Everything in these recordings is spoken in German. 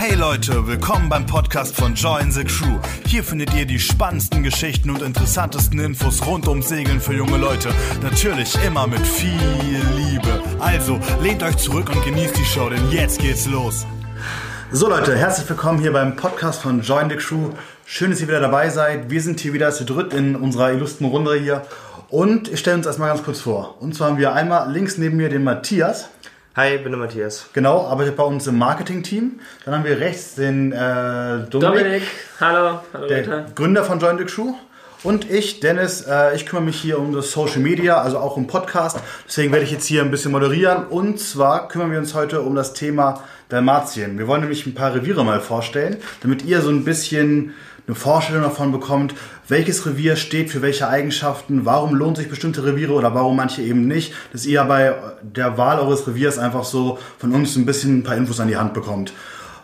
Hey Leute, willkommen beim Podcast von Join the Crew. Hier findet ihr die spannendsten Geschichten und interessantesten Infos rund ums Segeln für junge Leute. Natürlich immer mit viel Liebe. Also lehnt euch zurück und genießt die Show, denn jetzt geht's los. So Leute, herzlich willkommen hier beim Podcast von Join the Crew. Schön, dass ihr wieder dabei seid. Wir sind hier wieder zu dritt in unserer illustren Runde hier. Und ich stelle uns erstmal ganz kurz vor. Und zwar haben wir einmal links neben mir den Matthias. Hi, ich bin der Matthias. Genau, arbeitet bei uns im Marketing-Team. Dann haben wir rechts den äh, Dominik, Dominik, hallo, hallo der. Gründer von Join the Crew. Und ich, Dennis, äh, ich kümmere mich hier um das Social Media, also auch um Podcast. Deswegen werde ich jetzt hier ein bisschen moderieren. Und zwar kümmern wir uns heute um das Thema Dalmatien. Wir wollen nämlich ein paar Reviere mal vorstellen, damit ihr so ein bisschen eine Vorstellung davon bekommt, welches Revier steht für welche Eigenschaften, warum lohnt sich bestimmte Reviere oder warum manche eben nicht, dass ihr bei der Wahl eures Reviers einfach so von uns ein bisschen ein paar Infos an die Hand bekommt.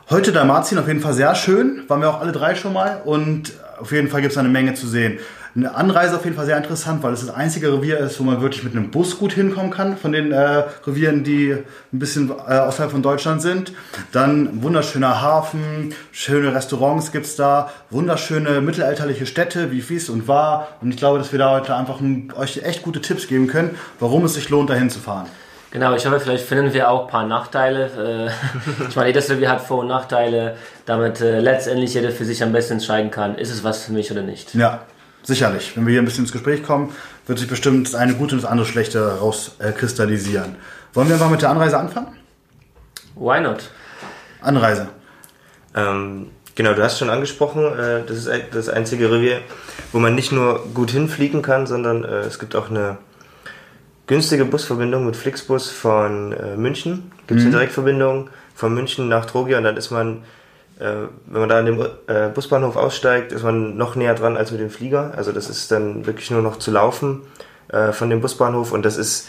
Heute Dalmatien auf jeden Fall sehr schön, waren wir auch alle drei schon mal und auf jeden Fall gibt es eine Menge zu sehen. Eine Anreise auf jeden Fall sehr interessant, weil es das einzige Revier ist, wo man wirklich mit einem Bus gut hinkommen kann, von den äh, Revieren, die ein bisschen äh, außerhalb von Deutschland sind. Dann wunderschöner Hafen, schöne Restaurants gibt's da, wunderschöne mittelalterliche Städte wie Fies und War. Und ich glaube, dass wir da heute einfach ein, euch echt gute Tipps geben können, warum es sich lohnt, dahin zu fahren. Genau, ich hoffe, vielleicht finden wir auch ein paar Nachteile. Äh, ich meine, jedes Revier hat Vor- und Nachteile, damit äh, letztendlich jeder für sich am besten entscheiden kann, ist es was für mich oder nicht. Ja, sicherlich. Wenn wir hier ein bisschen ins Gespräch kommen, wird sich bestimmt das eine gute und das andere schlechte rauskristallisieren. Wollen wir einfach mit der Anreise anfangen? Why not? Anreise. Ähm, genau, du hast schon angesprochen, äh, das ist das einzige Revier, wo man nicht nur gut hinfliegen kann, sondern äh, es gibt auch eine günstige Busverbindung mit Flixbus von äh, München. Gibt es eine Direktverbindung von München nach Trogia und dann ist man, wenn man da an dem äh, Busbahnhof aussteigt, ist man noch näher dran als mit dem Flieger. Also das ist dann wirklich nur noch zu laufen äh, von dem Busbahnhof und das ist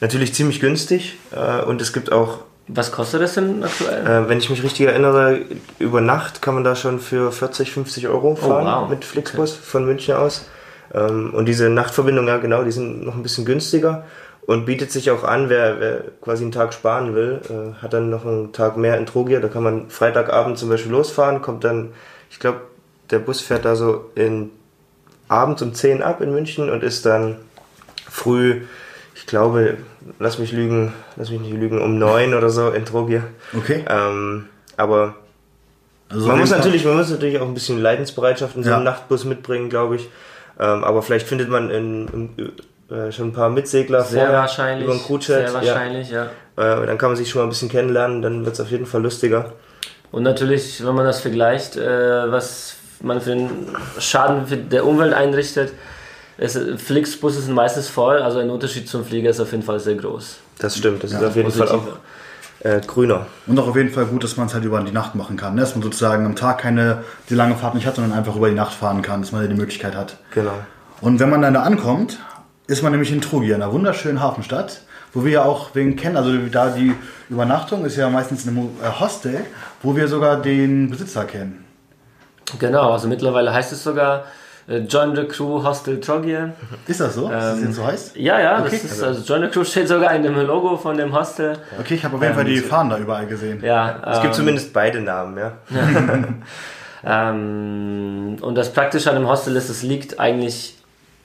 natürlich ziemlich günstig äh, und es gibt auch Was kostet das denn aktuell? äh, wenn ich mich richtig erinnere, über Nacht kann man da schon für 40, 50 Euro fahren wow. mit Flixbus von München aus. Ähm, und diese Nachtverbindungen, ja genau, die sind noch ein bisschen günstiger und bietet sich auch an, wer, wer quasi einen Tag sparen will, äh, hat dann noch einen Tag mehr in Trogia. Da kann man Freitagabend zum Beispiel losfahren, kommt dann, ich glaube, der Bus fährt da so in abends um 10 ab in München und ist dann früh, ich glaube, lass mich lügen, lass mich nicht lügen, um 9 oder so in Trogia. Okay. Ähm, aber Also man muss, Fall- natürlich, man muss natürlich auch ein bisschen Leidensbereitschaft in so Ja. einem Nachtbus mitbringen, glaube ich. Ähm, aber vielleicht findet man in, in, äh, schon ein paar Mitsegler Sehr vorher wahrscheinlich. über den Crewchat. Sehr wahrscheinlich, ja. Ja. Äh, dann kann man sich schon mal ein bisschen kennenlernen, dann wird es auf jeden Fall lustiger. Und natürlich, wenn man das vergleicht, äh, was man für den Schaden für der Umwelt einrichtet, ist, Flixbusse sind meistens voll, also ein Unterschied zum Flieger ist auf jeden Fall sehr groß. Das stimmt, das Ja, ist auf jeden Fall auch äh, grüner. Und auch auf jeden Fall gut, dass man es halt über die Nacht machen kann. Ne? Dass man sozusagen am Tag keine die lange Fahrt nicht hat, sondern einfach über die Nacht fahren kann, dass man ja die Möglichkeit hat. Genau. Und wenn man dann da ankommt, ist man nämlich in Trugir, einer wunderschönen Hafenstadt, wo wir ja auch wen kennen. Also da die Übernachtung ist ja meistens in einem äh, Hostel, wo wir sogar den Besitzer kennen. Genau, also mittlerweile heißt es sogar äh, Join the Crew Hostel Trogier. Ist das so? dass das Ähm, jetzt so heißt? Ja, ja, Okay. das ist, also Join the Crew steht sogar in dem Logo von dem Hostel. Okay, ich habe auf jeden Fall die Fahnen da überall gesehen. Ja, Es gibt ähm, zumindest beide Namen, ja. Ähm, und das Praktische an dem Hostel ist, es liegt eigentlich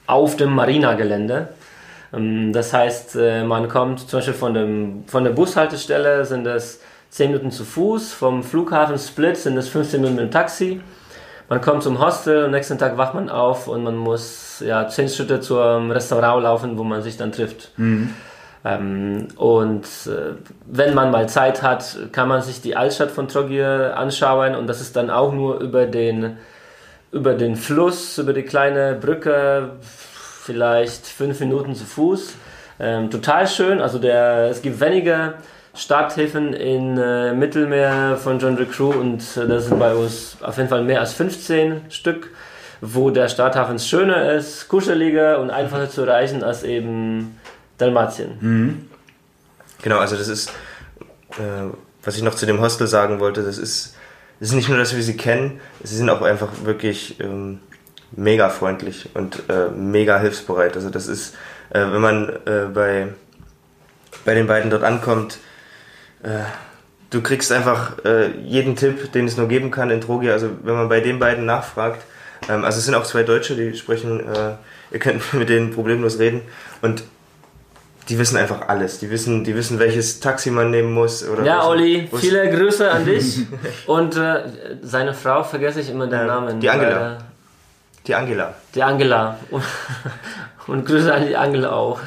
auf dem Marina-Gelände. Ähm, das heißt, äh, man kommt zum Beispiel von, dem, von der Bushaltestelle, sind es 10 Minuten zu Fuß, vom Flughafen Split sind es 15 Minuten mit dem Taxi. Man kommt zum Hostel, am nächsten Tag wacht man auf und man muss ja, 10 Schritte zum Restaurant laufen, wo man sich dann trifft. Ähm, und äh, wenn man mal Zeit hat, kann man sich die Altstadt von Trogir anschauen und das ist dann auch nur über den, über den Fluss, über die kleine Brücke, vielleicht fünf Minuten zu Fuß. Ähm, total schön, also der, es gibt wenige Starthäfen in äh, Mittelmeer von John the Crew und äh, das sind bei uns auf jeden Fall mehr als 15 Stück, wo der Starthafen schöner ist, kuscheliger und einfacher zu erreichen als eben Dalmatien. Genau, also das ist, äh, was ich noch zu dem Hostel sagen wollte, das ist, das ist nicht nur, dass wir sie kennen, sie sind auch einfach wirklich ähm, mega freundlich und äh, mega hilfsbereit. Also das ist, äh, wenn man äh, bei, bei den beiden dort ankommt, äh, du kriegst einfach äh, jeden Tipp, den es nur geben kann in Trogia. Also wenn man bei den beiden nachfragt, ähm, also es sind auch zwei Deutsche, die sprechen, äh, ihr könnt mit denen problemlos reden und die wissen einfach alles. Die wissen, die wissen, welches Taxi man nehmen muss. Oder Ja, welchen Olli, Bus. viele Grüße an dich. Und äh, seine Frau, vergesse ich immer den Ja, Namen. die Angela. Die Angela. Die Angela. Und, Grüße an die Angela auch.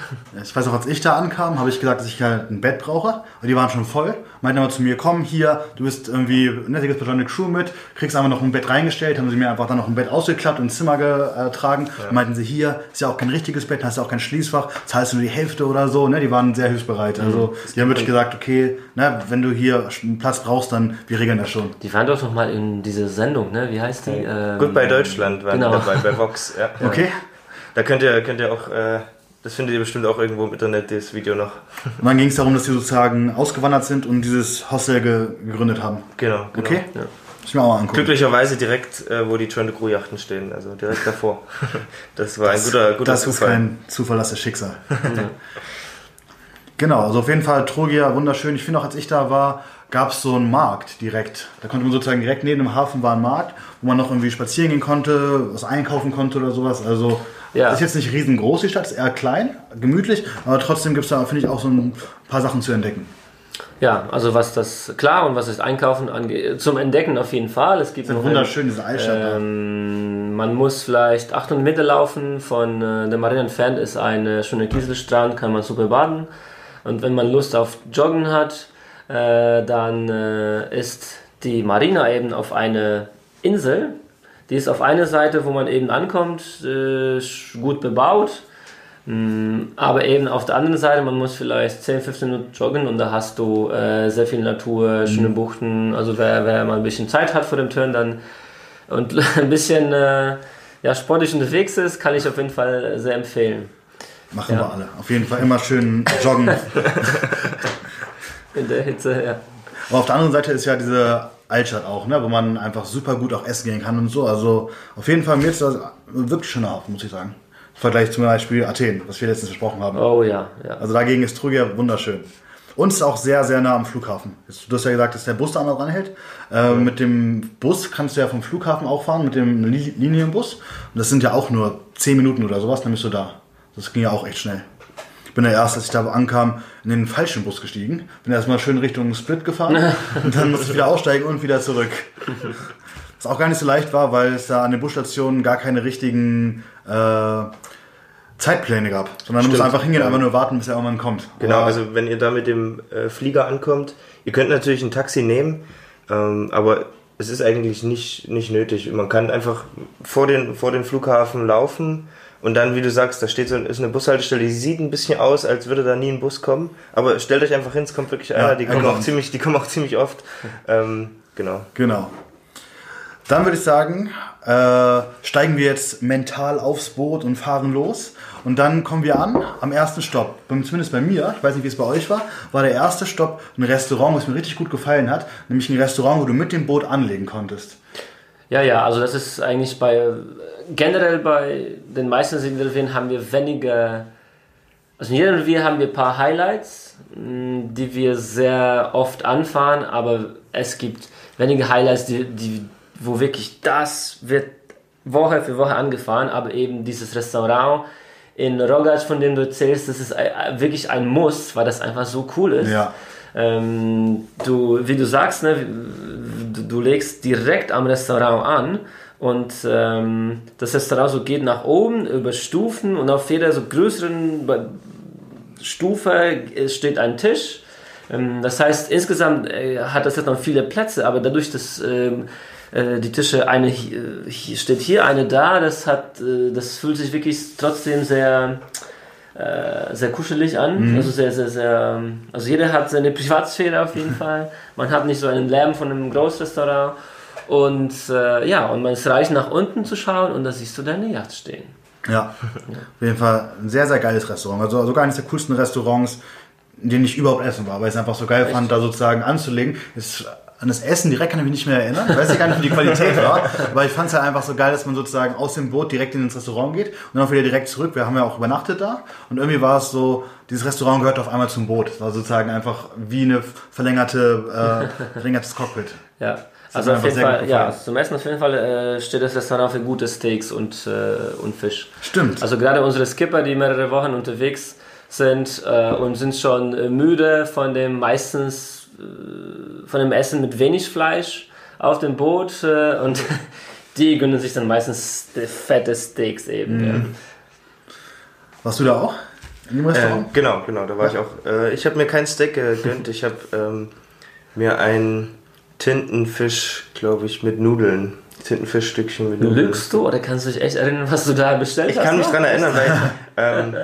Ich weiß auch, als ich da ankam, habe ich gesagt, dass ich halt ein Bett brauche. Und die waren schon voll. Meinten aber zu mir, komm hier, du bist irgendwie ne, du gehst bei Johnny Crew mit, kriegst einfach noch ein Bett reingestellt, haben sie mir einfach dann noch ein Bett ausgeklappt und ins Zimmer getragen. Und meinten sie, hier ist ja auch kein richtiges Bett, hast ja auch kein Schließfach, zahlst du nur die Hälfte oder so. Ne? Die waren sehr hilfsbereit. Also die haben wirklich gesagt, okay, ne, wenn du hier einen Platz brauchst, dann wir regeln das schon. Die waren doch noch mal in dieser Sendung, ne? Wie heißt die? Ähm, Gut bei Deutschland waren genau. die dabei, bei Vox. Ja. Okay? Da könnt ihr, könnt ihr auch, äh, das findet ihr bestimmt auch irgendwo im Internet, das Video noch. Und dann ging es darum, dass sie sozusagen ausgewandert sind und dieses Hostel ge gegründet haben. Genau. genau. Okay? Ja. Muss ich mir auch mal angucken. Glücklicherweise direkt, äh, wo die Trent Crew Yachten stehen, also direkt davor. Das war ein guter, guter das ist Zufall. kein Zufall, das ist Schicksal. genau, also auf jeden Fall Trogia, wunderschön. Ich finde auch, als ich da war, gab es so einen Markt direkt. Da konnte man sozusagen direkt neben dem Hafen war ein Markt, wo man noch irgendwie spazieren gehen konnte, was einkaufen konnte oder sowas. Also Ja. ist jetzt nicht riesengroß, die Stadt ist eher klein, gemütlich, aber trotzdem gibt es da, finde ich, auch so ein paar Sachen zu entdecken. Ja, also was das klar und was das Einkaufen angeht, zum Entdecken auf jeden Fall. Es gibt noch Wunderschön, diese Altstadt. Ähm, man muss vielleicht 800 Meter laufen. Von äh, der Marine entfernt ist ein schöner Kieselstrand, kann man super baden. Und wenn man Lust auf Joggen hat, äh, dann äh, ist die Marina eben auf eine Insel. Die ist auf einer Seite, wo man eben ankommt, äh, gut bebaut. Mm, Aber eben auf der anderen Seite, man muss vielleicht 10, 15 Minuten joggen und da hast du äh, sehr viel Natur, schöne Buchten. Also wer, wer mal ein bisschen Zeit hat vor dem Turn dann und ein bisschen äh, ja, sportlich unterwegs ist, kann ich auf jeden Fall sehr empfehlen. Machen Ja. wir alle. Auf jeden Fall immer schön joggen. In der Hitze, ja. Aber auf der anderen Seite ist ja diese Altstadt auch, ne, wo man einfach super gut auch essen gehen kann und so. Also auf jeden Fall mir ist das wirklich schöner Hafen, muss ich sagen. Im Vergleich zum Beispiel Athen, was wir letztens besprochen haben. Oh ja, ja. Also dagegen ist Trugia wunderschön. Und ist auch sehr, sehr nah am Flughafen. Du hast ja gesagt, dass der Bus da einmal dranhält. Äh, Mit dem Bus kannst du ja vom Flughafen auch fahren, mit dem Li- Linienbus. Und das sind ja auch nur 10 Minuten oder sowas, dann bist du da. Das ging ja auch echt schnell. Ich bin ja erst, als ich da ankam, in den falschen Bus gestiegen. Bin erstmal schön Richtung Split gefahren. und dann musste ich wieder aussteigen und wieder zurück. Was auch gar nicht so leicht war, weil es da an den Busstationen gar keine richtigen äh, Zeitpläne gab. Sondern musst Stimmt, einfach hingehen, einfach nur warten, bis er irgendwann kommt. Genau, Aber also wenn ihr da mit dem äh, Flieger ankommt, ihr könnt natürlich ein Taxi nehmen, ähm, aber es ist eigentlich nicht, nicht nötig. Man kann einfach vor den, vor den Flughafen laufen und dann, wie du sagst, da steht so ist eine Bushaltestelle, die sieht ein bisschen aus, als würde da nie ein Bus kommen. Aber stellt euch einfach hin, es kommt wirklich einer, die er kommen auch ziemlich, die kommen auch ziemlich oft. Ähm, genau. Genau. Dann würde ich sagen, äh, steigen wir jetzt mental aufs Boot und fahren los. Und dann kommen wir an am ersten Stopp. Zumindest bei mir, ich weiß nicht, wie es bei euch war, war der erste Stopp ein Restaurant, was mir richtig gut gefallen hat. Nämlich ein Restaurant, wo du mit dem Boot anlegen konntest. Ja, ja, also das ist eigentlich bei generell bei den meisten Segelrevieren haben wir weniger, also in jedem Revier haben wir ein paar Highlights, mh, die wir sehr oft anfahren, aber es gibt wenige Highlights, die, die, wo wirklich das wird Woche für Woche angefahren, aber eben dieses Restaurant in Rogac, von dem du erzählst, das ist ein- wirklich ein Muss, weil das einfach so cool ist. Ja. Ähm, du, wie du sagst, ne, du, du legst direkt am Restaurant an und ähm, das Restaurant so geht nach oben über Stufen und auf jeder so größeren Stufe äh, steht ein Tisch. Ähm, das heißt, insgesamt äh, hat das jetzt noch viele Plätze, aber dadurch, dass ähm, äh, die Tische eine hier, hier steht hier, eine da, das hat, äh, das fühlt sich wirklich trotzdem sehr äh, sehr kuschelig an. Also sehr, sehr, sehr. ähm, Also jeder hat seine Privatsphäre auf jeden Fall. Man hat nicht so einen Lärm von einem Großrestaurant. Und äh, ja, und man ist reich nach unten zu schauen und da siehst du deine Yacht stehen. Ja. Auf jeden Fall ein sehr, sehr geiles Restaurant. Also sogar eines der coolsten Restaurants, in denen ich überhaupt essen war, weil ich es einfach so geil fand, da sozusagen anzulegen. Es an das Essen direkt kann ich mich nicht mehr erinnern. Ich weiß ja gar nicht, wie die Qualität war. Aber ich fand es ja einfach so geil, dass man sozusagen aus dem Boot direkt ins Restaurant geht und dann auch wieder direkt zurück. Wir haben ja auch übernachtet da. Und irgendwie war es so, dieses Restaurant gehört auf einmal zum Boot. Es war sozusagen einfach wie eine verlängerte, äh, verlängertes Cockpit. Ja. Also auf jeden Fall, ja, zum Essen auf jeden Fall äh, steht das Restaurant für gute Steaks und, äh, und Fisch. Stimmt. Also gerade unsere Skipper, die mehrere Wochen unterwegs sind äh, und sind schon äh, müde von dem meistens äh, von dem Essen mit wenig Fleisch auf dem Boot äh, und die gönnen sich dann meistens fette Steaks eben. Mhm. Ja. Warst du da auch? In dem Restaurant? Äh, genau, genau, da war ja. ich auch. Äh, ich habe mir kein Steak gegönnt, ich habe ähm, mir ein Tintenfisch, glaube ich, mit Nudeln Tintenfischstückchen mit Nudeln. Lügst du oder kannst du dich echt erinnern, was du da bestellt ich hast? Ich kann mich daran erinnern, weil, ähm,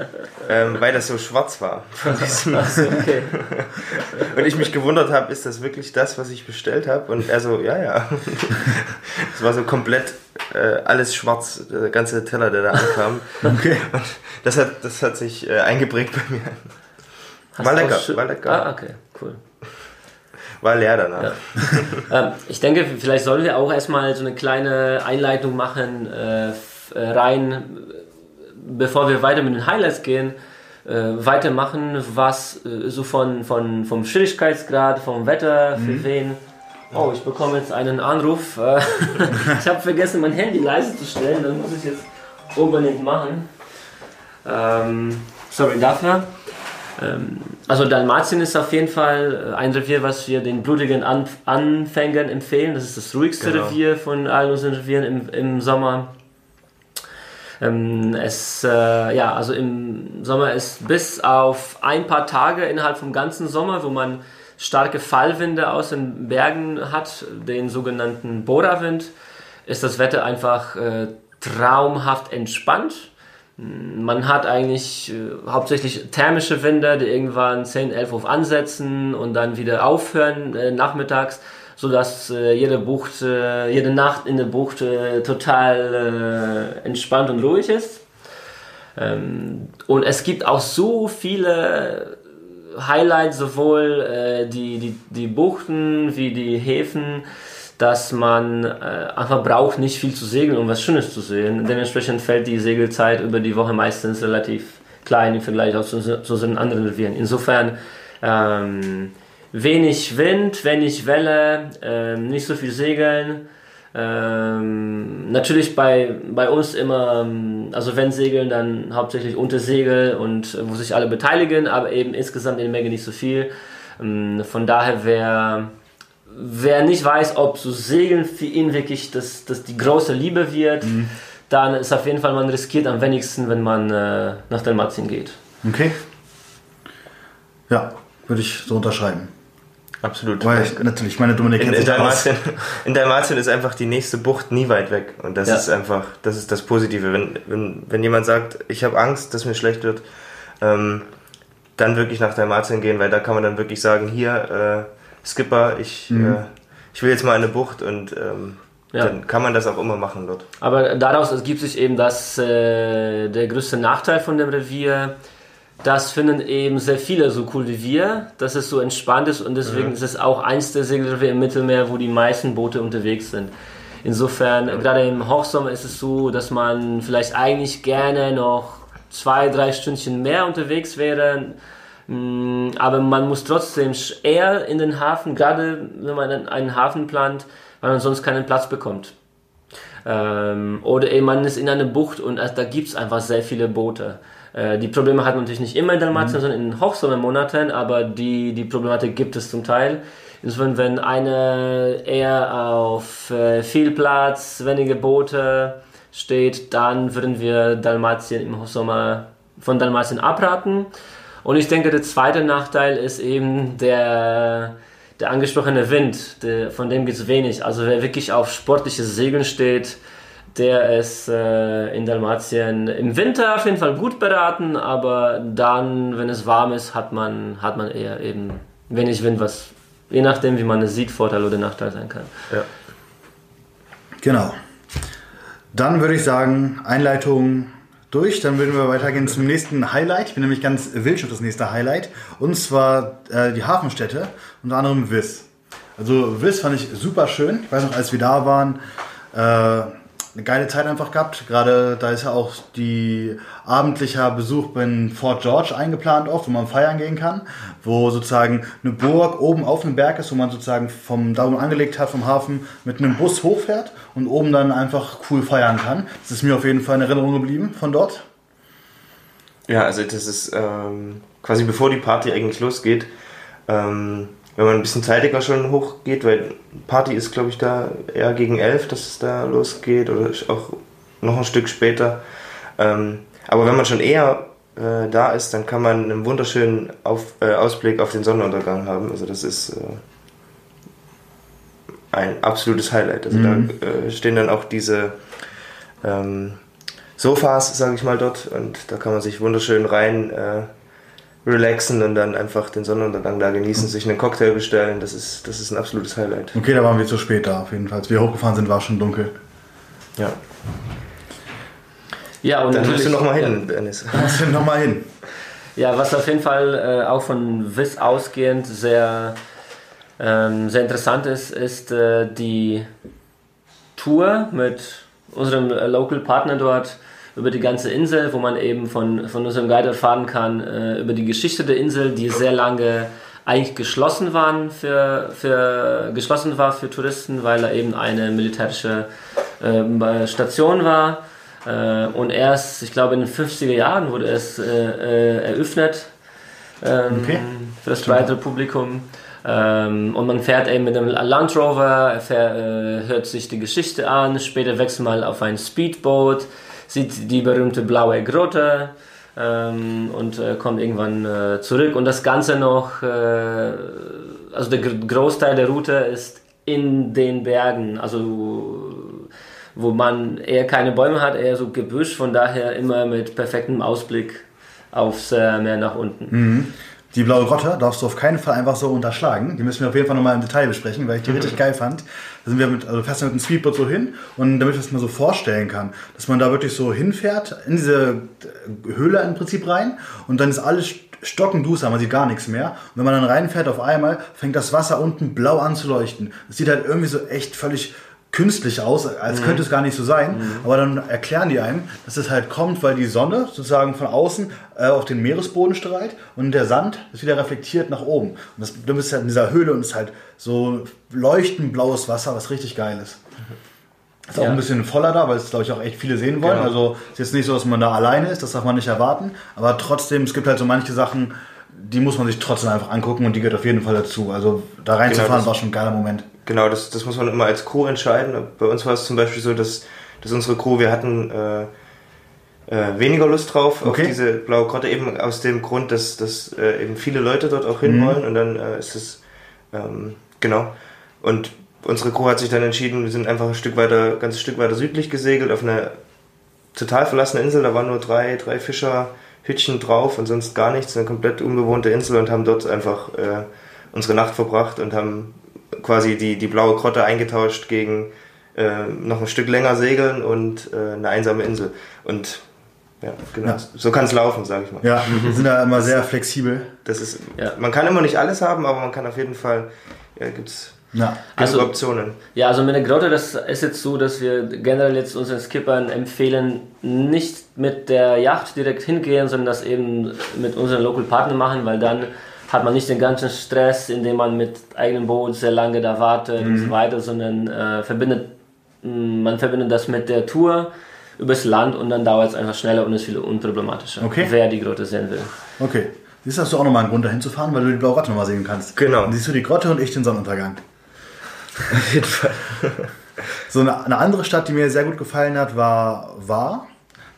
ähm, weil das so schwarz war. okay. Und ich mich gewundert habe, ist das wirklich das, was ich bestellt habe? Und er so, ja, ja. Es war so komplett äh, alles schwarz, der ganze Teller, der da ankam. Okay. Und das hat, das hat sich äh, eingeprägt bei mir. Hast war lecker, war lecker. Ah, okay, cool war leer danach. Ja. ähm, ich denke, vielleicht sollen wir auch erstmal so eine kleine Einleitung machen, äh, äh, rein, bevor wir weiter mit den Highlights gehen, äh, weitermachen, was äh, so von, von, vom Schwierigkeitsgrad, vom Wetter, für mhm. wen. Oh, ich bekomme jetzt einen Anruf. Ich habe vergessen, mein Handy leise zu stellen, dann muss ich jetzt unbedingt machen. Ähm, sorry dafür. Ähm, also Dalmatien ist auf jeden Fall äh, ein Revier, was wir den blutigen Anfängern empfehlen. Das ist das ruhigste genau. Revier von allen unseren Revieren im, im Sommer. Ähm, es, äh, ja, also im Sommer ist bis auf ein paar Tage innerhalb vom ganzen Sommer, wo man starke Fallwinde aus den Bergen hat, den sogenannten Bora-Wind, ist das Wetter einfach äh, traumhaft entspannt. Man hat eigentlich äh, hauptsächlich thermische Winde, die irgendwann 10, 11 Uhr ansetzen und dann wieder aufhören äh, nachmittags, sodass äh, jede Bucht, äh, jede Nacht in der Bucht äh, total äh, entspannt und ruhig ist. Ähm, und es gibt auch so viele Highlights, sowohl die, die, die Buchten wie die Häfen dass man äh, einfach braucht, nicht viel zu segeln, um was Schönes zu sehen. Dementsprechend fällt die Segelzeit über die Woche meistens relativ klein im Vergleich auch zu, zu so anderen Revieren. Insofern ähm, wenig Wind, wenig Welle, ähm, nicht so viel Segeln. Ähm, natürlich bei, bei uns immer, ähm, also wenn Segeln, dann hauptsächlich unter Segel und äh, wo sich alle beteiligen, aber eben insgesamt in der Menge nicht so viel. Ähm, von daher wäre wer nicht weiß, ob so Segeln für ihn wirklich das, das die große Liebe wird, mhm. dann ist auf jeden Fall man riskiert am wenigsten, wenn man äh, nach Dalmatien geht. Okay. Ja, würde ich so unterschreiben. Absolut. Weil ich, natürlich, meine Dominik in, in, Dalmatien, in Dalmatien ist einfach die nächste Bucht nie weit weg. Und das ja. ist einfach, das ist das Positive. Wenn, wenn, wenn jemand sagt, ich habe Angst, dass mir schlecht wird, ähm, dann wirklich nach Dalmatien gehen, weil da kann man dann wirklich sagen, hier, äh, Skipper, ich, mhm. äh, ich will jetzt mal eine Bucht und ähm, ja. dann kann man das auch immer machen dort. Aber daraus ergibt sich eben, dass äh, der größte Nachteil von dem Revier, das finden eben sehr viele so cool wie wir, dass es so entspannt ist und deswegen mhm. ist es auch eins der Segelrevier im Mittelmeer, wo die meisten Boote unterwegs sind. Insofern, mhm. gerade im Hochsommer ist es so, dass man vielleicht eigentlich gerne noch zwei, drei Stündchen mehr unterwegs wäre aber man muss trotzdem eher in den Hafen, gerade wenn man einen Hafen plant, weil man sonst keinen Platz bekommt. Ähm, oder eben man ist in einer Bucht und da gibt es einfach sehr viele Boote. Äh, die Probleme hat man natürlich nicht immer in Dalmatien, mhm. sondern in den Hochsommermonaten, aber die, die Problematik gibt es zum Teil. Insofern, wenn eine eher auf äh, viel Platz, wenige Boote steht, dann würden wir Dalmatien im Hochsommer von Dalmatien abraten. Und ich denke, der zweite Nachteil ist eben der, der angesprochene Wind. Der, von dem gibt es wenig. Also wer wirklich auf sportliches Segeln steht, der ist äh, in Dalmatien im Winter auf jeden Fall gut beraten, aber dann, wenn es warm ist, hat man, hat man eher eben wenig Wind, was je nachdem, wie man es sieht, Vorteil oder Nachteil sein kann. Ja. Genau. Dann würde ich sagen, Einleitung durch. Dann würden wir weitergehen zum nächsten Highlight. Ich bin nämlich ganz wild auf das nächste Highlight. Und zwar äh, die Hafenstädte, unter anderem Wiss. Also Wiss fand ich super schön. Ich weiß noch, als wir da waren, äh, eine geile Zeit einfach gehabt. Gerade da ist ja auch die abendlicher Besuch in Fort George eingeplant oft, wo man feiern gehen kann, wo sozusagen eine Burg oben auf dem Berg ist, wo man sozusagen vom da angelegt hat vom Hafen mit einem Bus hochfährt und oben dann einfach cool feiern kann. Das ist mir auf jeden Fall in Erinnerung geblieben von dort. Ja, also das ist ähm, quasi bevor die Party eigentlich losgeht. Ähm, wenn man ein bisschen zeitiger schon hochgeht, weil Party ist, glaube ich, da eher gegen elf, dass es da losgeht oder auch noch ein Stück später. Ähm, aber wenn man schon eher äh, da ist, dann kann man einen wunderschönen auf, äh, Ausblick auf den Sonnenuntergang haben. Also das ist äh, ein absolutes Highlight. Also mhm. da äh, stehen dann auch diese ähm, Sofas, sage ich mal, dort und da kann man sich wunderschön rein äh, relaxen und dann einfach den Sonnenuntergang da genießen, mhm. sich einen Cocktail bestellen. Das ist, das ist ein absolutes Highlight. Okay, da waren wir zu spät da auf jeden Fall. Als wir hochgefahren sind, war es schon dunkel. Ja. Ja, und dann musst du nochmal hin, ja. Dennis. Dann musst du nochmal hin. Ja, was auf jeden Fall äh, auch von WIS ausgehend sehr, ähm, sehr interessant ist, ist äh, die Tour mit unserem äh, Local Partner dort über die ganze Insel, wo man eben von, von unserem Guide erfahren kann, äh, über die Geschichte der Insel, die sehr lange eigentlich geschlossen waren für, für geschlossen war für Touristen, weil da eben eine militärische äh, Station war. Äh, und erst, ich glaube, in den 50er Jahren wurde es äh, äh, eröffnet ähm, okay. für das breitere Publikum. Ähm, und man fährt eben mit einem Land Rover, fährt, äh, hört sich die Geschichte an, später wechselt man auf ein Speedboat sieht die berühmte blaue Grotte ähm, und äh, kommt irgendwann äh, zurück. Und das Ganze noch, äh, also der Großteil der Route ist in den Bergen, also wo man eher keine Bäume hat, eher so Gebüsch, von daher immer mit perfektem Ausblick aufs äh, Meer nach unten. Mhm. Die blaue Grotte darfst du auf keinen Fall einfach so unterschlagen. Die müssen wir auf jeden Fall nochmal im Detail besprechen, weil ich die richtig geil fand. Da sind wir mit, also fährst du mit einem Speedboot so hin und damit ich das mal so vorstellen kann, dass man da wirklich so hinfährt, in diese Höhle im Prinzip rein und dann ist alles stockenduster, man sieht gar nichts mehr. Und wenn man dann reinfährt, auf einmal fängt das Wasser unten blau an zu leuchten. Es sieht halt irgendwie so echt völlig künstlich aus, als mhm. könnte es gar nicht so sein. Mhm. Aber dann erklären die einem, dass es halt kommt, weil die Sonne sozusagen von außen äh, auf den Meeresboden strahlt und der Sand ist wieder reflektiert nach oben. Und das, du bist halt in dieser Höhle und es ist halt so leuchtend blaues Wasser, was richtig geil ist. Ist ja. auch ein bisschen voller da, weil es, glaube ich, auch echt viele sehen wollen. Genau. Also ist jetzt nicht so, dass man da alleine ist, das darf man nicht erwarten. Aber trotzdem, es gibt halt so manche Sachen, die muss man sich trotzdem einfach angucken und die gehört auf jeden Fall dazu. Also da reinzufahren genau, war schon ein geiler Moment. Genau, das, das muss man immer als Crew entscheiden. Bei uns war es zum Beispiel so, dass, dass unsere Crew, wir hatten äh, äh, weniger Lust drauf okay. auf diese blaue Grotte, eben aus dem Grund, dass, dass äh, eben viele Leute dort auch hin mhm. wollen und dann äh, ist es, ähm, genau. Und unsere Crew hat sich dann entschieden, wir sind einfach ein Stück weiter, ein ganzes Stück weiter südlich gesegelt auf eine total verlassene Insel, da waren nur drei, drei Fischerhütchen drauf und sonst gar nichts, eine komplett unbewohnte Insel und haben dort einfach äh, unsere Nacht verbracht und haben quasi die, die blaue Grotte eingetauscht gegen äh, noch ein Stück länger segeln und äh, eine einsame Insel. Und ja, genau. Ja. So kann es laufen, sage ich mal. Ja, wir sind da immer sehr flexibel. Das ist, ja. Man kann immer nicht alles haben, aber man kann auf jeden Fall, ja, gibt es ja. Also, Optionen. Ja, also mit der Grotte, das ist jetzt so, dass wir generell jetzt unseren Skippern empfehlen, nicht mit der Yacht direkt hingehen, sondern das eben mit unseren Local Partnern machen, weil dann hat man nicht den ganzen Stress, indem man mit eigenem Boot sehr lange da wartet mhm. und so mhm. weiter, sondern äh, verbindet, mm, man verbindet das mit der Tour übers Land und dann dauert es einfach schneller und ist viel unproblematischer, okay. wer die Grotte sehen will. Okay. Siehst du, hast du auch nochmal einen Grund dahin zu fahren, weil du die blaue Grotte nochmal sehen kannst. Genau. Dann siehst du die Grotte und ich den Sonnenuntergang. Auf jeden Fall. so eine, eine, andere Stadt, die mir sehr gut gefallen hat, war War.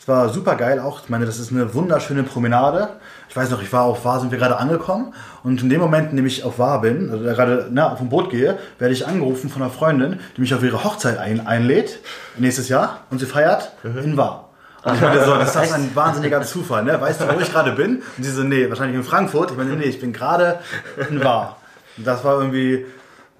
Es war super geil auch. Ich meine, das ist eine wunderschöne Promenade ich weiß noch, ich war auf War, sind wir gerade angekommen und in dem Moment, in dem ich auf War bin, also gerade na, auf dem Boot gehe, werde ich angerufen von einer Freundin, die mich auf ihre Hochzeit ein, einlädt, nächstes Jahr, und sie feiert mhm. in War. Und ich meine so, das ist ein wahnsinniger Zufall, ne? Weißt du, wo ich gerade bin? Und sie so, nee, wahrscheinlich in Frankfurt. Ich meine, nee, ich bin gerade in War. Und das war irgendwie,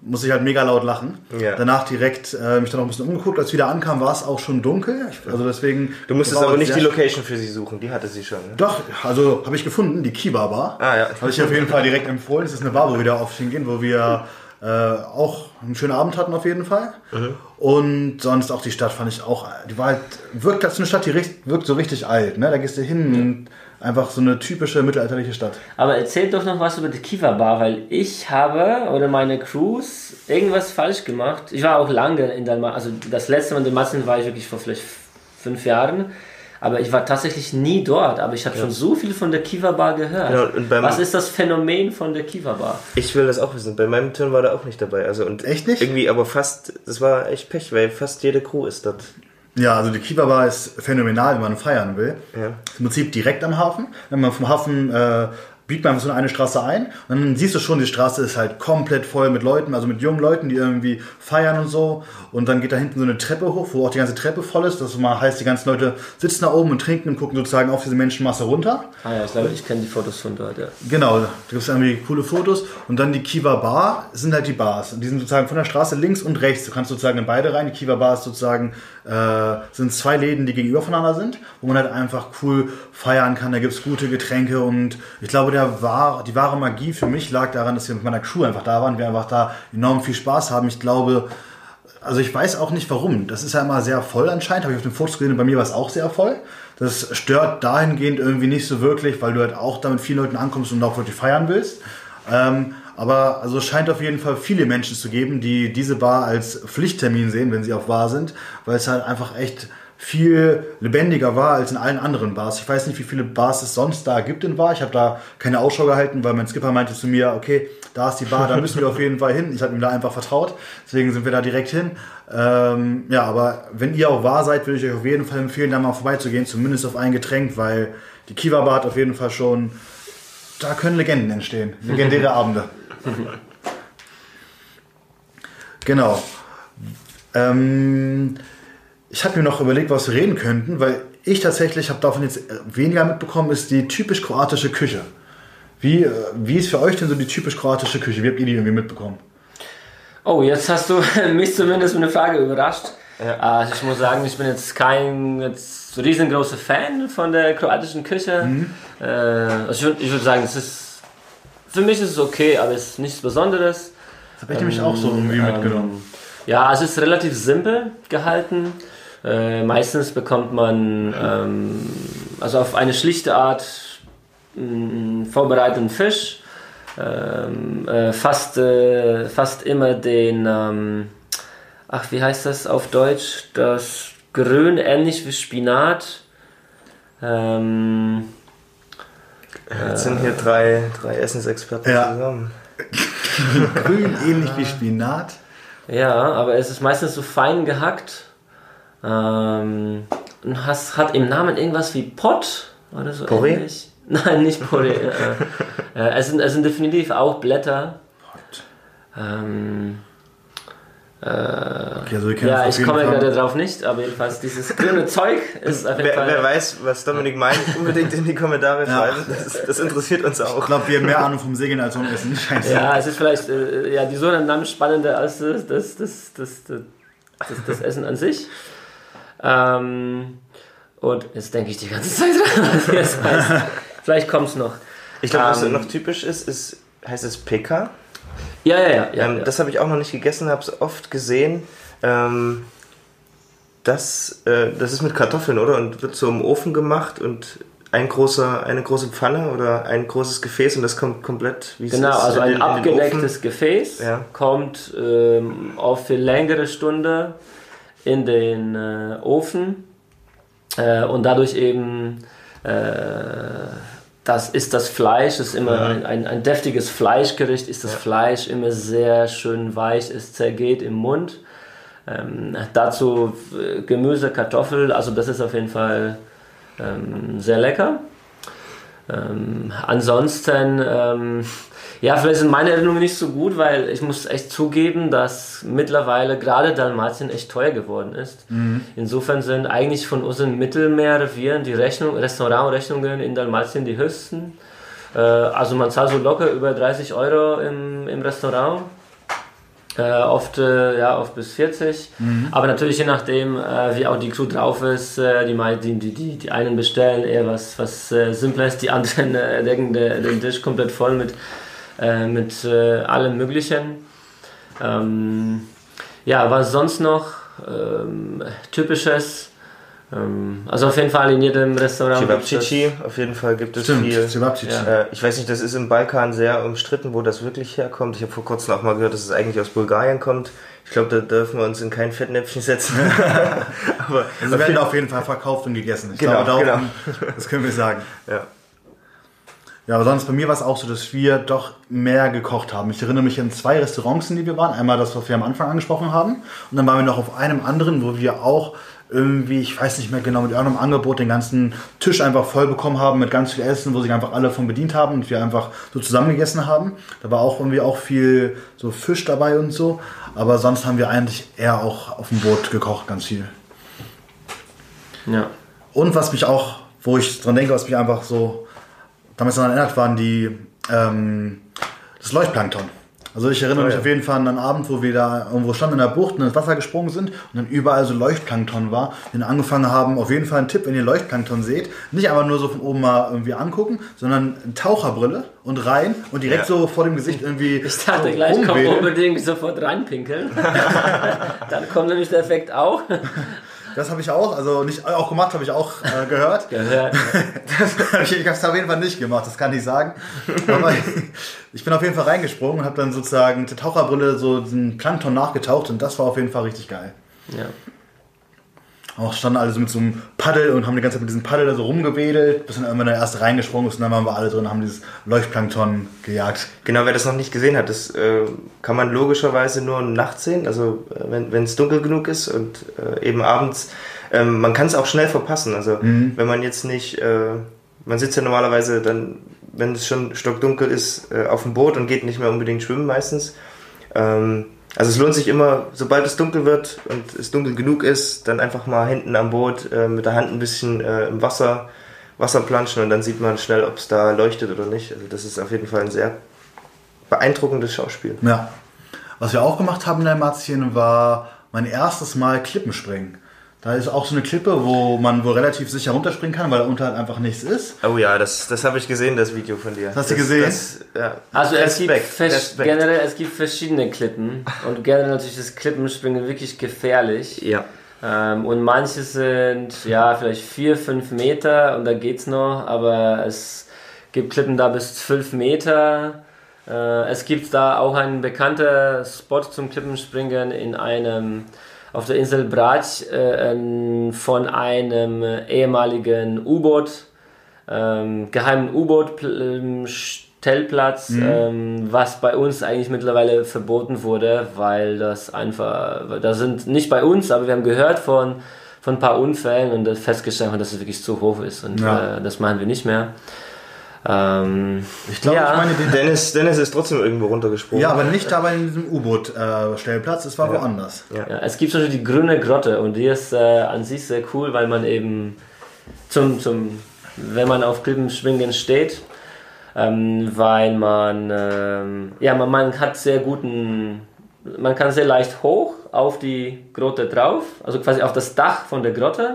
muss ich halt mega laut lachen. Ja. Danach direkt äh, mich dann noch ein bisschen umgeguckt. Als wieder ankam, war es auch schon dunkel. Also deswegen. Du musstest aber nicht die Location für sie suchen, die hatte sie schon. Ne? Doch, also habe ich gefunden, die Kiba Bar. Ah, ja. Habe ich auf jeden Fall direkt empfohlen. Das ist eine Bar, wo wir da oft hingehen, wo wir äh, auch einen schönen Abend hatten auf jeden Fall. Und sonst auch die Stadt fand ich auch, die war halt, wirkt als eine Stadt, die wirkt so richtig alt. Ne? Da gehst du hin und einfach so eine typische mittelalterliche Stadt. Aber erzähl doch noch was über die Kiva Bar, weil ich habe oder meine Crews irgendwas falsch gemacht. Ich war auch lange in Dalmatien, also das letzte Mal in Dalmatien war ich wirklich vor vielleicht fünf Jahren. Aber ich war tatsächlich nie dort, aber ich habe schon so viel von der Kiva Bar gehört. Genau, und beim- was ist das Phänomen von der Kiva Bar? Ich will das auch wissen. Bei meinem Turn war der auch nicht dabei. Also und Echt nicht? Irgendwie, aber fast, das war echt Pech, weil fast jede Crew ist dort. Ja, also die Kiva Bar ist phänomenal, wenn man feiern will. Ja. Im Prinzip direkt am Hafen. Wenn man vom Hafen äh, biegt man einfach so eine Straße ein und dann siehst du schon, die Straße ist halt komplett voll mit Leuten, also mit jungen Leuten, die irgendwie feiern und so. Und dann geht da hinten so eine Treppe hoch, wo auch die ganze Treppe voll ist. Das mal heißt, die ganzen Leute sitzen da oben und trinken und gucken sozusagen auf diese Menschenmasse runter. Ah ja, ich glaube, ich kenne die Fotos von dort, ja. Genau, da gibt es irgendwie coole Fotos. Und dann die Kiva Bar sind halt die Bars. Und die sind sozusagen von der Straße links und rechts. Du kannst sozusagen in beide rein. Die Kiva Bar ist sozusagen, äh, sind zwei Läden, die gegenüber voneinander sind, wo man halt einfach cool feiern kann. Da gibt es gute Getränke und ich glaube, der war, die wahre Magie für mich lag daran, dass wir mit meiner Crew einfach da waren. Wir einfach da enorm viel Spaß haben. Ich glaube, also ich weiß auch nicht warum. Das ist ja immer sehr voll anscheinend. Habe ich auf den Fotos gesehen. Bei mir war es auch sehr voll. Das stört dahingehend irgendwie nicht so wirklich, weil du halt auch da mit vielen Leuten ankommst und auch wirklich feiern willst. Ähm, aber also es scheint auf jeden Fall viele Menschen zu geben, die diese Bar als Pflichttermin sehen, wenn sie auf Bar sind, weil es halt einfach echt viel lebendiger war als in allen anderen Bars. Ich weiß nicht, wie viele Bars es sonst da gibt in Bar. Ich habe da keine Ausschau gehalten, weil mein Skipper meinte zu mir, okay, da ist die Bar, da müssen wir auf jeden Fall hin. Ich habe ihm da einfach vertraut, deswegen sind wir da direkt hin. Ähm, ja, aber wenn ihr auch Bar seid, würde ich euch auf jeden Fall empfehlen, da mal vorbeizugehen, zumindest auf ein Getränk, weil die Kiva Bar hat auf jeden Fall schon, da können Legenden entstehen, legendäre Abende. Genau. Ähm, ich habe mir noch überlegt, was wir reden könnten, weil ich tatsächlich habe davon jetzt weniger mitbekommen, ist die typisch kroatische Küche. Wie, äh, wie ist für euch denn so die typisch kroatische Küche? Wie habt ihr die irgendwie mitbekommen? Oh, jetzt hast du mich zumindest mit einer Frage überrascht. Also ich muss sagen, ich bin jetzt kein jetzt riesengroßer Fan von der kroatischen Küche. Äh, also ich würde ich würd sagen, es ist für mich ist es okay, aber es ist nichts Besonderes. Das habe ich nämlich auch so irgendwie mitgenommen. Ja, es ist relativ simpel gehalten. Äh, meistens bekommt man ähm, also auf eine schlichte Art mh, vorbereiteten Fisch. Ähm, äh, fast, äh, fast immer den, ähm, ach, wie heißt das auf Deutsch? Das Grün, ähnlich wie Spinat. Ähm, Jetzt sind hier drei, drei Essensexperten Ja. zusammen. Grün, ähnlich wie Spinat. Ja, aber es ist meistens so fein gehackt. Ähm, und has, hat im Namen irgendwas wie Pot oder so Porree? ähnlich. Nein, nicht Porree. äh, äh, es, sind, es sind definitiv auch Blätter. Ähm, Okay, also ja, ich komme gerade drauf nicht, aber jedenfalls dieses grüne Zeug ist auf jeden Wer, Fall. wer weiß, was Dominik meint, unbedingt in die Kommentare Ja. schreiben. Das, das interessiert uns Ich auch. glaube, wir haben mehr Ahnung vom Segeln als vom Essen. Scheiße. Ja, es ist vielleicht äh, ja, die Sonne spannender als das, das, das, das, das, das, das Essen an sich. Ähm, und jetzt denke ich die ganze Zeit dran, was jetzt heißt. Vielleicht kommt es noch. Ich glaube, was Ähm, noch typisch ist, ist heißt es PK. Ja, ja, ja. ja, Ähm, ja. Das habe ich auch noch nicht gegessen, habe es oft gesehen. Ähm, das, äh, das ist mit Kartoffeln, oder? Und wird so im Ofen gemacht und ein großer, eine große Pfanne oder ein großes Gefäß und das kommt komplett wie es Genau, also in ein den abgedecktes Gefäß Ja. kommt ähm, auf für längere Stunde in den äh, Ofen äh, und dadurch eben äh, das ist das Fleisch, ist immer ein, ein, ein deftiges Fleischgericht, ist das Fleisch immer sehr schön weich, es zergeht im Mund. Ähm, dazu äh, Gemüse, Kartoffel, also das ist auf jeden Fall ähm, sehr lecker. Ähm, ansonsten, ähm, ja, vielleicht sind meine Erinnerungen nicht so gut, weil ich muss echt zugeben, dass mittlerweile gerade Dalmatien echt teuer geworden ist. Insofern sind eigentlich von unseren Mittelmeerrevieren die Rechnung, Restaurantrechnungen in Dalmatien die höchsten. Äh, also man zahlt so locker über 30 Euro im, im Restaurant. Äh, oft, äh, ja, oft bis 40. Aber natürlich je nachdem, äh, wie auch die Crew drauf ist, äh, die, die, die, die, einen bestellen eher was, was äh, Simples, die anderen äh, decken de, den Tisch komplett voll mit, äh, mit äh, allem Möglichen. Ähm, ja, was sonst noch ähm, typisches? Ähm, also auf jeden Fall in jedem Restaurant. Cevapcici, auf jeden Fall gibt es Stimmt, viel. Cevapcici. Äh, ich weiß nicht, das ist im Balkan sehr umstritten, wo das wirklich herkommt. Ich habe vor kurzem auch mal gehört, dass es eigentlich aus Bulgarien kommt. Ich glaube, da dürfen wir uns in kein Fettnäpfchen setzen. Aber Also werden auf jeden Fall verkauft und gegessen. Ich Genau, glaube, genau. das können wir sagen. ja. Ja, aber sonst bei mir war es auch so, dass wir doch mehr gekocht haben. Ich erinnere mich an zwei Restaurants, in die wir waren. Einmal das, was wir am Anfang angesprochen haben. Und dann waren wir noch auf einem anderen, wo wir auch irgendwie, ich weiß nicht mehr genau, mit irgendeinem Angebot den ganzen Tisch einfach voll bekommen haben mit ganz viel Essen, wo sich einfach alle von bedient haben und wir einfach so zusammen gegessen haben. Da war auch irgendwie auch viel so Fisch dabei und so. Aber sonst haben wir eigentlich eher auch auf dem Boot gekocht, ganz viel. Ja. Und was mich auch, wo ich dran denke, was mich einfach so damals daran erinnert, waren die, ähm, das Leuchtplankton. Also ich erinnere Oh mich ja. auf jeden Fall an einen Abend, wo wir da irgendwo standen in der Bucht und ins Wasser gesprungen sind und dann überall so Leuchtplankton war. Dann angefangen haben, auf jeden Fall ein Tipp, wenn ihr Leuchtplankton seht, nicht einfach nur so von oben mal irgendwie angucken, sondern eine Taucherbrille und rein und direkt Ja. so vor dem Gesicht irgendwie Ich dachte so gleich, komm unbedingt sofort reinpinkeln. Dann kommt nämlich der Effekt auch. Das habe ich auch, also nicht auch gemacht, habe ich auch äh, gehört. Gehört. Das ich habe es auf jeden Fall nicht gemacht, das kann ich sagen. Aber ich bin auf jeden Fall reingesprungen und habe dann sozusagen mit der Taucherbrille so diesen Plankton nachgetaucht und das war auf jeden Fall richtig geil. Ja. Auch standen alle so mit so einem Paddel und haben die ganze Zeit mit diesem Paddel da so rumgewedelt, bis dann irgendwann der erste reingesprungen ist und dann waren wir alle drin und haben dieses Leuchtplankton gejagt. Genau, wer das noch nicht gesehen hat, das äh, kann man logischerweise nur nachts sehen, also äh, wenn es dunkel genug ist und äh, eben abends. Ähm, man kann es auch schnell verpassen, also wenn man jetzt nicht, äh, man sitzt ja normalerweise dann, wenn es schon stockdunkel ist, äh, auf dem Boot und geht nicht mehr unbedingt schwimmen meistens. Ähm, also es lohnt sich immer, sobald es dunkel wird und es dunkel genug ist, dann einfach mal hinten am Boot äh, mit der Hand ein bisschen äh, im Wasser, Wasser planschen und dann sieht man schnell, ob es da leuchtet oder nicht. Also das ist auf jeden Fall ein sehr beeindruckendes Schauspiel. Ja. Was wir auch gemacht haben in Dalmatien war mein erstes Mal Klippenspringen. Da ist auch so eine Klippe, wo man wohl relativ sicher runterspringen kann, weil da unter halt einfach nichts ist. Oh ja, das, das habe ich gesehen, das Video von dir. Hast du das, gesehen? Das, ja. Also es gibt, Respekt, vers- Respekt. generell, es gibt verschiedene Klippen und generell natürlich ist Klippenspringen wirklich gefährlich. Ja. Ähm, und manche sind ja vielleicht 4, 5 Meter und da geht's noch, aber es gibt Klippen da bis 12 Meter. Äh, es gibt da auch einen bekannten Spot zum Klippenspringen in einem auf der Insel Brač äh, ähm, von einem ehemaligen U-Boot, ähm, geheimen U-Boot-Stellplatz, ähm, was bei uns eigentlich mittlerweile verboten wurde, weil das einfach, da sind nicht bei uns, aber wir haben gehört von, von ein paar Unfällen und festgestellt, haben, dass es wirklich zu hoch ist und Ja. äh, das machen wir nicht mehr. Ähm, Ich glaube, Ja. ich meine den. Dennis, Dennis ist trotzdem irgendwo runtergesprungen. Ja, aber nicht da bei diesem U-Boot-Stellplatz, es war woanders. Ja, es gibt zum Beispiel die grüne Grotte und die ist äh, an sich sehr cool, weil man eben zum, zum wenn man auf Klippenschwingen steht, ähm, weil man ähm, ja man, man hat sehr guten man kann sehr leicht hoch auf die Grotte drauf, also quasi auf das Dach von der Grotte.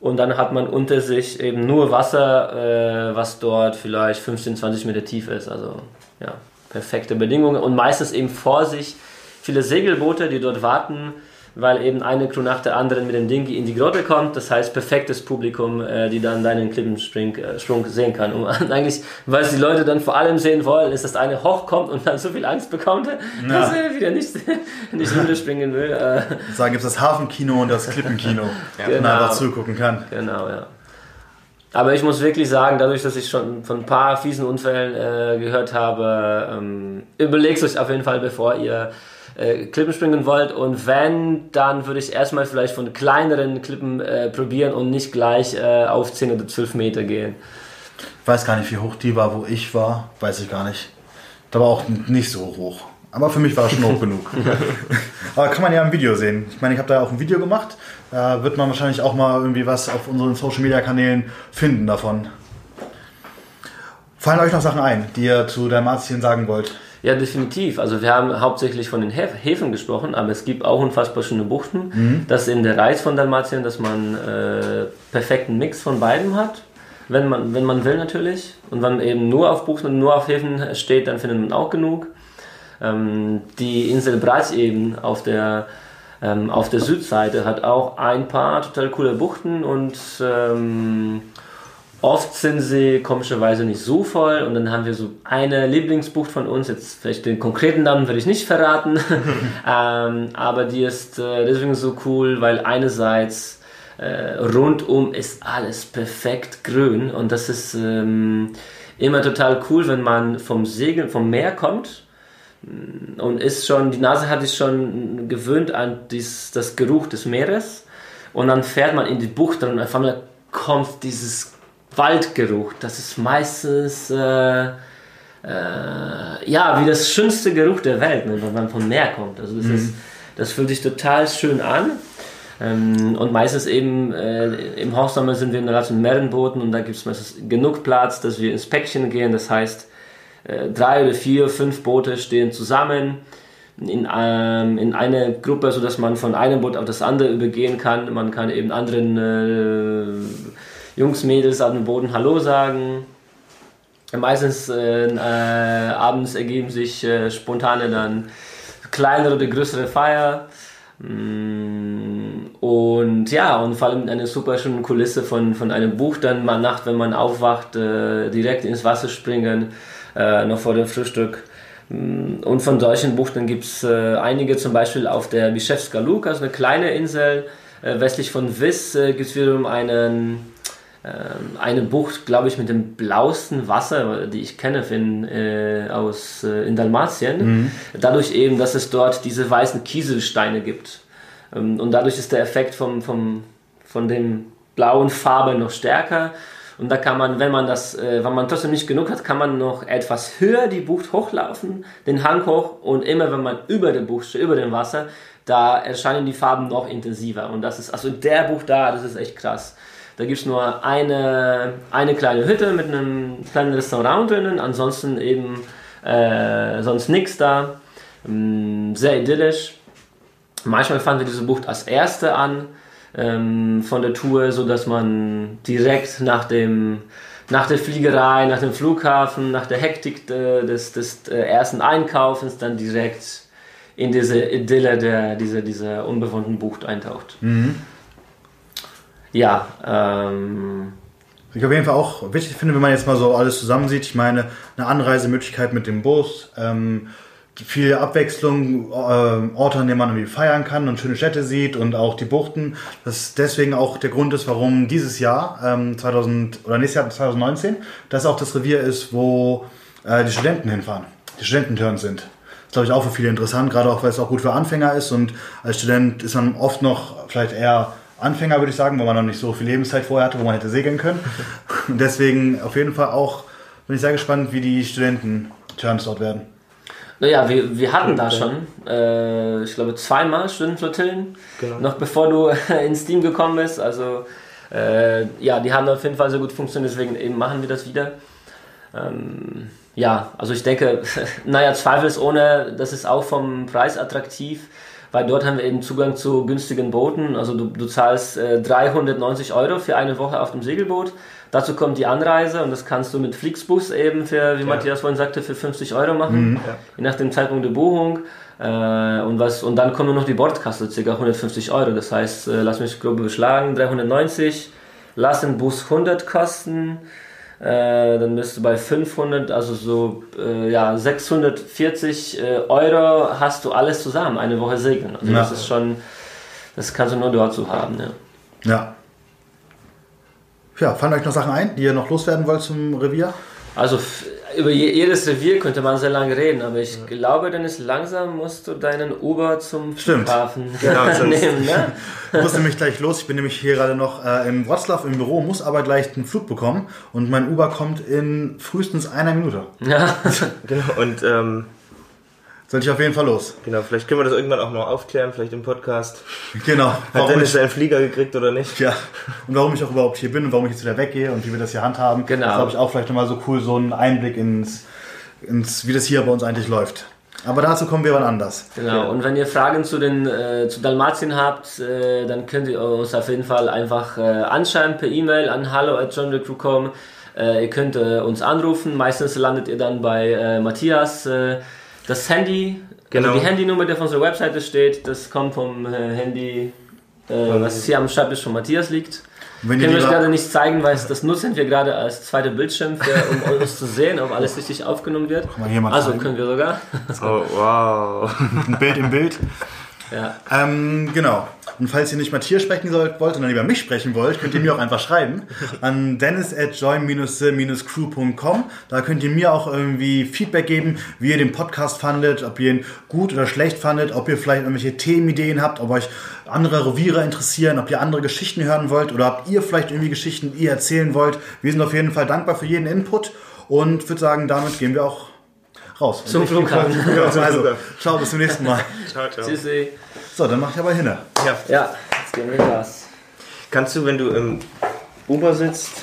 Und dann hat man unter sich eben nur Wasser, äh, was dort vielleicht 15, 20 Meter tief ist. Also ja, perfekte Bedingungen. Und meistens eben vor sich viele Segelboote, die dort warten, weil eben eine Crew nach der anderen mit dem Ding in die Grotte kommt. Das heißt, perfektes Publikum, äh, die dann deinen Klippensprung äh, Sprung sehen kann. Und eigentlich, was die Leute dann vor allem sehen wollen, ist, dass eine hochkommt und dann so viel Angst bekommt, dass er wieder nicht, nicht runterspringen will. Äh, Da gibt es das Hafenkino und das Klippenkino, wo man Genau. einfach zugucken kann. Genau, ja. Aber ich muss wirklich sagen, dadurch, dass ich schon von ein paar fiesen Unfällen äh, gehört habe, ähm, überlegt euch auf jeden Fall, bevor ihr äh, Klippen springen wollt. Und wenn, dann würde ich erstmal vielleicht von kleineren Klippen äh, probieren und nicht gleich äh, auf 10 oder 12 Meter gehen. Ich weiß gar nicht, wie hoch die war, wo ich war. Weiß ich gar nicht. Da war auch nicht so hoch. Aber für mich war es schon hoch genug. Aber kann man ja im Video sehen. Ich meine, ich habe da auch ein Video gemacht. Da wird man wahrscheinlich auch mal irgendwie was auf unseren Social Media Kanälen finden davon. Fallen euch noch Sachen ein, die ihr zu Dalmatien sagen wollt? Ja, definitiv. Also wir haben hauptsächlich von den Häf Häfen gesprochen, aber es gibt auch unfassbar schöne Buchten. Das ist eben der Reiz von Dalmatien, dass man äh, perfekten Mix von beidem hat. Wenn man, wenn man will natürlich. Und wenn man eben nur auf Buchten und nur auf Häfen steht, dann findet man auch genug. Ähm, die Insel Bratsch eben auf der, ähm, auf der Südseite hat auch ein paar total coole Buchten und ähm, oft sind sie komischerweise nicht so voll und dann haben wir so eine Lieblingsbucht von uns, jetzt vielleicht den konkreten Namen werde ich nicht verraten, ähm, aber die ist äh, deswegen so cool, weil einerseits äh, rundum ist alles perfekt grün und das ist ähm, immer total cool, wenn man vom Segeln, vom Meer kommt. Und ist schon, die Nase hat sich schon gewöhnt an dies, das Geruch des Meeres. Und dann fährt man in die Bucht und auf einmal kommt dieses Waldgeruch. Das ist meistens äh, äh, ja wie das schönste Geruch der Welt, ne, wenn man vom Meer kommt. Also das, mhm. ist, das fühlt sich total schön an. Ähm, und meistens eben äh, im Hochsommer sind wir in relativ mehreren Booten und da gibt es meistens genug Platz, dass wir ins Päckchen gehen. Das heißt, äh, drei oder vier, fünf Boote stehen zusammen in, ähm, in eine Gruppe, sodass man von einem Boot auf das andere übergehen kann. Man kann eben anderen äh, Jungs, Mädels auf dem Boden Hallo sagen. Meistens äh, äh, abends ergeben sich äh, spontane dann kleinere oder größere Feier. Mm, und ja, und vor allem eine super schöne Kulisse von, von einem Buch, dann mal Nacht, wenn man aufwacht, äh, direkt ins Wasser springen, äh, noch vor dem Frühstück. Mm, und von solchen Buchten gibt es äh, einige, zum Beispiel auf der Bischewska Luk, also eine kleine Insel westlich von äh, gibt es wiederum einen, eine Bucht, glaube ich, mit dem blauesten Wasser, die ich kenne in, äh, aus, äh, in Dalmatien. Mhm. Dadurch eben, dass es dort diese weißen Kieselsteine gibt. Ähm, und dadurch ist der Effekt vom, vom, von den blauen Farbe noch stärker. Und da kann man, wenn man das, äh, wenn man trotzdem nicht genug hat, kann man noch etwas höher die Bucht hochlaufen, den Hang hoch und immer wenn man über der Bucht steht, über dem Wasser, da erscheinen die Farben noch intensiver. Und das ist, also der Bucht da, das ist echt krass. Da gibt es nur eine, eine kleine Hütte mit einem kleinen Restaurant drinnen, ansonsten eben äh, sonst nichts da. Ähm, sehr idyllisch. Manchmal fahren wir diese Bucht als erste an ähm, von der Tour, sodass man direkt nach dem nach der Fliegerei, nach dem Flughafen, nach der Hektik äh, des, des äh, ersten Einkaufens dann direkt in diese Idylle der, dieser, dieser unbewohnten Bucht eintaucht. Mhm. Ja, ähm, ich auf jeden Fall auch wichtig finde, wenn man jetzt mal so alles zusammensieht. Ich meine, eine Anreisemöglichkeit mit dem Bus, ähm, viel Abwechslung, äh, Orte, an denen man irgendwie feiern kann und schöne Städte sieht und auch die Buchten. Das deswegen auch der Grund ist, warum dieses Jahr, ähm, 2000 oder nächstes Jahr 2019, das auch das Revier ist, wo äh, die Studenten hinfahren, die Studententörn sind. Das ist, glaube ich, auch für viele interessant, gerade auch, weil es auch gut für Anfänger ist und als Student ist man oft noch vielleicht eher Anfänger, würde ich sagen, weil man noch nicht so viel Lebenszeit vorher hatte, wo man hätte segeln können. Und deswegen auf jeden Fall auch, bin ich sehr gespannt, wie die Studenten-Turns dort werden. Naja, wir, wir hatten da schon, äh, ich glaube, zweimal Stundenflotillen, genau. noch bevor du ins Team gekommen bist. Also, äh, ja, die haben auf jeden Fall sehr gut funktioniert, deswegen eben machen wir das wieder. Ähm, ja, also ich denke, naja, zweifelsohne, das ist auch vom Preis attraktiv, weil dort haben wir eben Zugang zu günstigen Booten. Also du, du zahlst äh, 390 Euro für eine Woche auf dem Segelboot Dazu kommt die Anreise und das kannst du mit Flixbus eben für, wie ja. Matthias vorhin sagte, für 50 Euro machen, mhm, ja. je nach dem Zeitpunkt der Buchung. Äh, und, was, und dann kommt nur noch die Bordkasse, ca. 150 Euro. Das heißt, äh, lass mich grob beschlagen, 390, lass den Bus 100 kosten. Äh, dann bist du bei 500, also so äh, ja, 640 äh, Euro hast du alles zusammen, eine Woche segeln. Also ja. das ist schon, das kannst du nur dort so haben. Ja. ja. Ja, fallen euch noch Sachen ein, die ihr noch loswerden wollt zum Revier? Also über jedes Revier könnte man sehr lange reden, aber ich ja. glaube, dann ist langsam musst du deinen Uber zum Stimmt. Flughafen genau, nehmen. Ne? Ich muss nämlich gleich los. Ich bin nämlich hier gerade noch äh, in Wroclaw im Büro, muss aber gleich einen Flug bekommen und mein Uber kommt in frühestens einer Minute. Ja, genau. Und ähm, sollte ich auf jeden Fall los. Genau, vielleicht können wir das irgendwann auch noch aufklären, vielleicht im Podcast. Genau. Hat Dennis seinen Flieger gekriegt oder nicht? Ja. Und warum ich auch überhaupt hier bin und warum ich jetzt wieder weggehe und wie wir das hier handhaben. Genau. Das glaube ich auch vielleicht nochmal so cool, so einen Einblick ins, ins, wie das hier bei uns eigentlich läuft. Aber dazu kommen wir wann anders. Genau, und wenn ihr Fragen zu den äh, zu Dalmatien habt, äh, dann könnt ihr uns auf jeden Fall einfach äh, anschreiben per E-Mail an hallo@johnrecrew.com. Äh, ihr könnt äh, uns anrufen, meistens landet ihr dann bei äh, Matthias Das Handy, Genau. also die Handynummer, die auf unserer Webseite steht, das kommt vom äh, Handy, äh, was hier am Schreibtisch von Matthias liegt. Wenn Können wir euch gerade nicht zeigen, weil es- das nutzen wir gerade als zweiter Bildschirm, für, um uns zu sehen, ob alles richtig aufgenommen wird. wir hier mal Also zeigen? können wir sogar. Oh, wow. ein Bild im Bild. Ja. Ähm, genau. Und falls ihr nicht Matthias sprechen sollt, wollt, sondern lieber mich sprechen wollt, könnt ihr mir auch einfach schreiben an dennis at join-the-crew.com. Da könnt ihr mir auch irgendwie Feedback geben, wie ihr den Podcast fandet, ob ihr ihn gut oder schlecht fandet, ob ihr vielleicht irgendwelche Themenideen habt, ob euch andere Reviere interessieren, ob ihr andere Geschichten hören wollt oder ob ihr vielleicht irgendwie Geschichten, die ihr erzählen wollt. Wir sind auf jeden Fall dankbar für jeden Input und würde sagen, damit gehen wir auch raus. Zum Ich- Flughafen. Also, ciao, bis zum nächsten Mal. Ciao, ciao. Tschüssi. So, dann mach ich aber hin. Ja. Ja, jetzt gehen wir Gas. Kannst du, wenn du im Uber sitzt,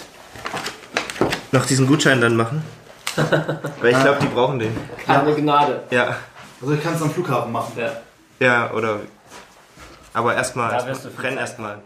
noch diesen Gutschein dann machen? Weil ich glaube, die brauchen den. Keine Gnade. Ja. Also ich kann es am Flughafen machen. Ja. Ja, oder. Aber erstmal, Da erst wirst du viel brenn Zeit. erstmal.